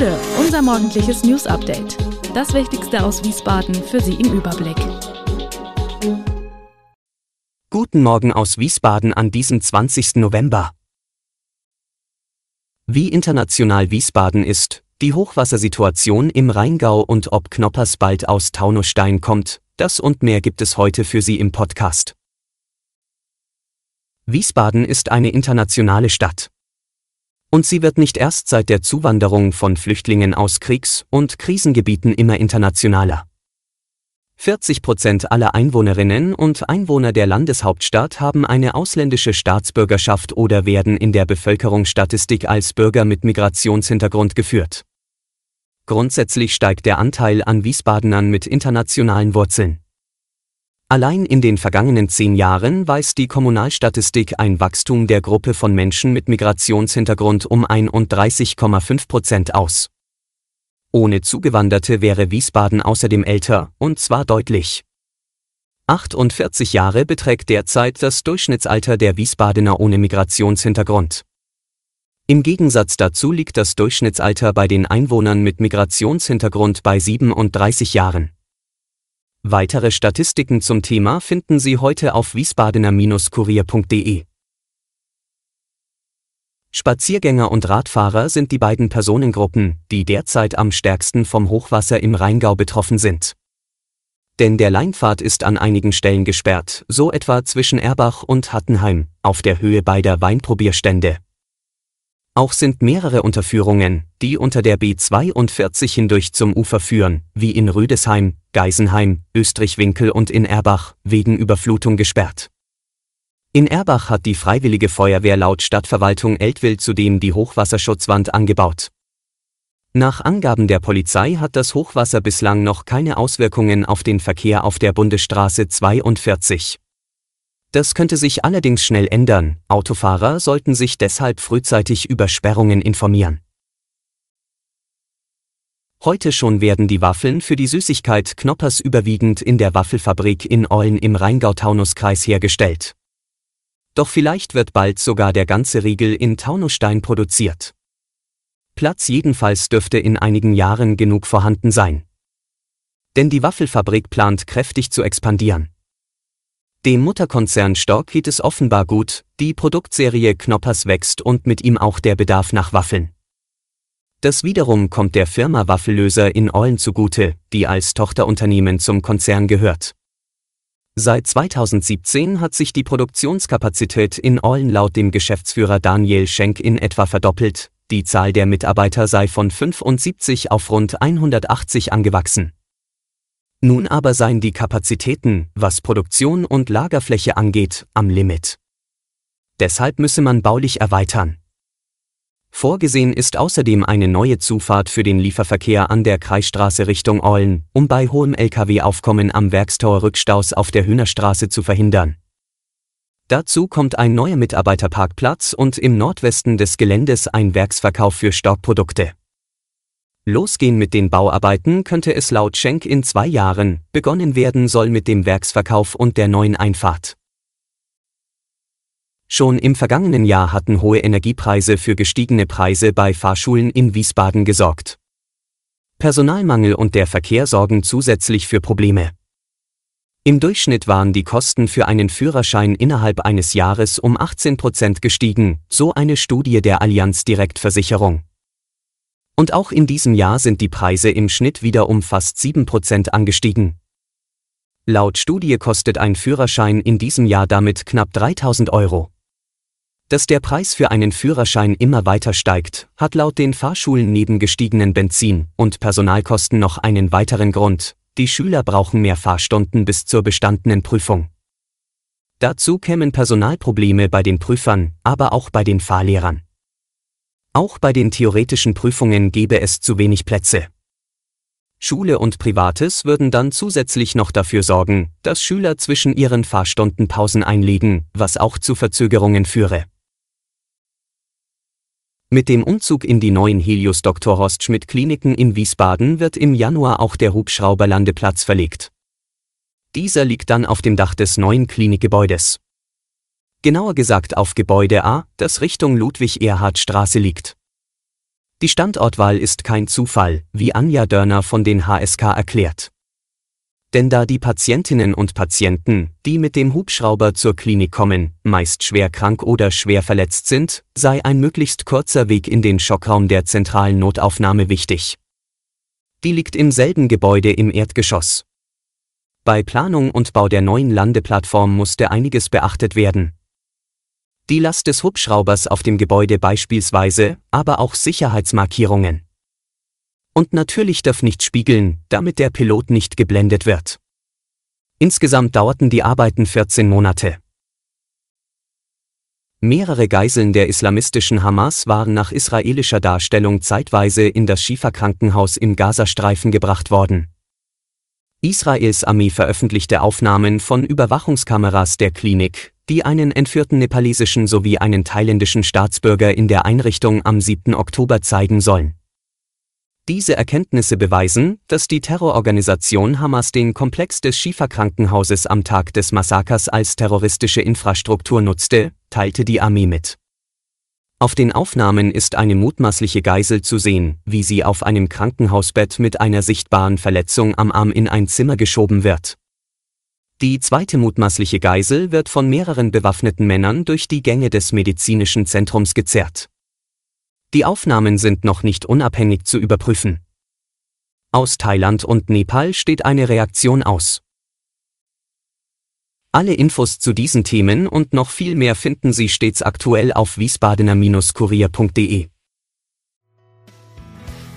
Bude, unser morgendliches News Update. Das Wichtigste aus Wiesbaden für Sie im Überblick. Guten Morgen aus Wiesbaden an diesem 20. November. Wie international Wiesbaden ist, die Hochwassersituation im Rheingau und ob Knoppers bald aus Taunusstein kommt, das und mehr gibt es heute für Sie im Podcast. Wiesbaden ist eine internationale Stadt. Und sie wird nicht erst seit der Zuwanderung von Flüchtlingen aus Kriegs- und Krisengebieten immer internationaler. 40 Prozent aller Einwohnerinnen und Einwohner der Landeshauptstadt haben eine ausländische Staatsbürgerschaft oder werden in der Bevölkerungsstatistik als Bürger mit Migrationshintergrund geführt. Grundsätzlich steigt der Anteil an Wiesbadenern mit internationalen Wurzeln. Allein in den vergangenen zehn Jahren weist die Kommunalstatistik ein Wachstum der Gruppe von Menschen mit Migrationshintergrund um 31,5 Prozent aus. Ohne Zugewanderte wäre Wiesbaden außerdem älter, und zwar deutlich. 48 Jahre beträgt derzeit das Durchschnittsalter der Wiesbadener ohne Migrationshintergrund. Im Gegensatz dazu liegt das Durchschnittsalter bei den Einwohnern mit Migrationshintergrund bei 37 Jahren. Weitere Statistiken zum Thema finden Sie heute auf wiesbadener-kurier.de. Spaziergänger und Radfahrer sind die beiden Personengruppen, die derzeit am stärksten vom Hochwasser im Rheingau betroffen sind. Denn der Leinpfad ist an einigen Stellen gesperrt, so etwa zwischen Erbach und Hattenheim, auf der Höhe beider Weinprobierstände. Auch sind mehrere Unterführungen, die unter der B42 hindurch zum Ufer führen, wie in Rüdesheim, Geisenheim, Österreich-Winkel und in Erbach, wegen Überflutung gesperrt. In Erbach hat die Freiwillige Feuerwehr laut Stadtverwaltung Eltville zudem die Hochwasserschutzwand angebaut. Nach Angaben der Polizei hat das Hochwasser bislang noch keine Auswirkungen auf den Verkehr auf der Bundesstraße 42. Das könnte sich allerdings schnell ändern, Autofahrer sollten sich deshalb frühzeitig über Sperrungen informieren. Heute schon werden die Waffeln für die Süßigkeit Knoppers überwiegend in der Waffelfabrik in Eulen im Rheingau-Taunus-Kreis hergestellt. Doch vielleicht wird bald sogar der ganze Riegel in Taunusstein produziert. Platz jedenfalls dürfte in einigen Jahren genug vorhanden sein. Denn die Waffelfabrik plant kräftig zu expandieren. Dem Mutterkonzern Stork geht es offenbar gut, die Produktserie Knoppers wächst und mit ihm auch der Bedarf nach Waffeln. Das wiederum kommt der Firma Waffellöser in Eulen zugute, die als Tochterunternehmen zum Konzern gehört. Seit 2017 hat sich die Produktionskapazität in Eulen laut dem Geschäftsführer Daniel Schenk in etwa verdoppelt, die Zahl der Mitarbeiter sei von 75 auf rund 180 angewachsen. Nun aber seien die Kapazitäten, was Produktion und Lagerfläche angeht, am Limit. Deshalb müsse man baulich erweitern. Vorgesehen ist außerdem eine neue Zufahrt für den Lieferverkehr an der Kreisstraße Richtung Eulen, um bei hohem Lkw-Aufkommen am Werkstor Rückstaus auf der Hühnerstraße zu verhindern. Dazu kommt ein neuer Mitarbeiterparkplatz und im Nordwesten des Geländes ein Werksverkauf für Stockprodukte. Losgehen mit den Bauarbeiten könnte es laut Schenk in zwei Jahren, begonnen werden soll mit dem Werksverkauf und der neuen Einfahrt. Schon im vergangenen Jahr hatten hohe Energiepreise für gestiegene Preise bei Fahrschulen in Wiesbaden gesorgt. Personalmangel und der Verkehr sorgen zusätzlich für Probleme. Im Durchschnitt waren die Kosten für einen Führerschein innerhalb eines Jahres um 18 Prozent gestiegen, so eine Studie der Allianz Direktversicherung. Und auch in diesem Jahr sind die Preise im Schnitt wieder um fast 7% angestiegen. Laut Studie kostet ein Führerschein in diesem Jahr damit knapp 3000 Euro. Dass der Preis für einen Führerschein immer weiter steigt, hat laut den Fahrschulen neben gestiegenen Benzin- und Personalkosten noch einen weiteren Grund. Die Schüler brauchen mehr Fahrstunden bis zur bestandenen Prüfung. Dazu kämen Personalprobleme bei den Prüfern, aber auch bei den Fahrlehrern. Auch bei den theoretischen Prüfungen gäbe es zu wenig Plätze. Schule und Privates würden dann zusätzlich noch dafür sorgen, dass Schüler zwischen ihren Fahrstunden Pausen einlegen, was auch zu Verzögerungen führe. Mit dem Umzug in die neuen Helios Dr. Horst Schmidt Kliniken in Wiesbaden wird im Januar auch der Hubschrauberlandeplatz verlegt. Dieser liegt dann auf dem Dach des neuen Klinikgebäudes genauer gesagt auf Gebäude A, das Richtung Ludwig-Erhard-Straße liegt. Die Standortwahl ist kein Zufall, wie Anja Dörner von den HSK erklärt. Denn da die Patientinnen und Patienten, die mit dem Hubschrauber zur Klinik kommen, meist schwer krank oder schwer verletzt sind, sei ein möglichst kurzer Weg in den Schockraum der zentralen Notaufnahme wichtig. Die liegt im selben Gebäude im Erdgeschoss. Bei Planung und Bau der neuen Landeplattform musste einiges beachtet werden. Die Last des Hubschraubers auf dem Gebäude beispielsweise, aber auch Sicherheitsmarkierungen. Und natürlich darf nicht spiegeln, damit der Pilot nicht geblendet wird. Insgesamt dauerten die Arbeiten 14 Monate. Mehrere Geiseln der islamistischen Hamas waren nach israelischer Darstellung zeitweise in das Schifa-Krankenhaus im Gazastreifen gebracht worden. Israels Armee veröffentlichte Aufnahmen von Überwachungskameras der Klinik, die einen entführten nepalesischen sowie einen thailändischen Staatsbürger in der Einrichtung am 7. Oktober zeigen sollen. Diese Erkenntnisse beweisen, dass die Terrororganisation Hamas den Komplex des Schifa-Krankenhauses am Tag des Massakers als terroristische Infrastruktur nutzte, teilte die Armee mit. Auf den Aufnahmen ist eine mutmaßliche Geisel zu sehen, wie sie auf einem Krankenhausbett mit einer sichtbaren Verletzung am Arm in ein Zimmer geschoben wird. Die zweite mutmaßliche Geisel wird von mehreren bewaffneten Männern durch die Gänge des medizinischen Zentrums gezerrt. Die Aufnahmen sind noch nicht unabhängig zu überprüfen. Aus Thailand und Nepal steht eine Reaktion aus. Alle Infos zu diesen Themen und noch viel mehr finden Sie stets aktuell auf wiesbadener-kurier.de.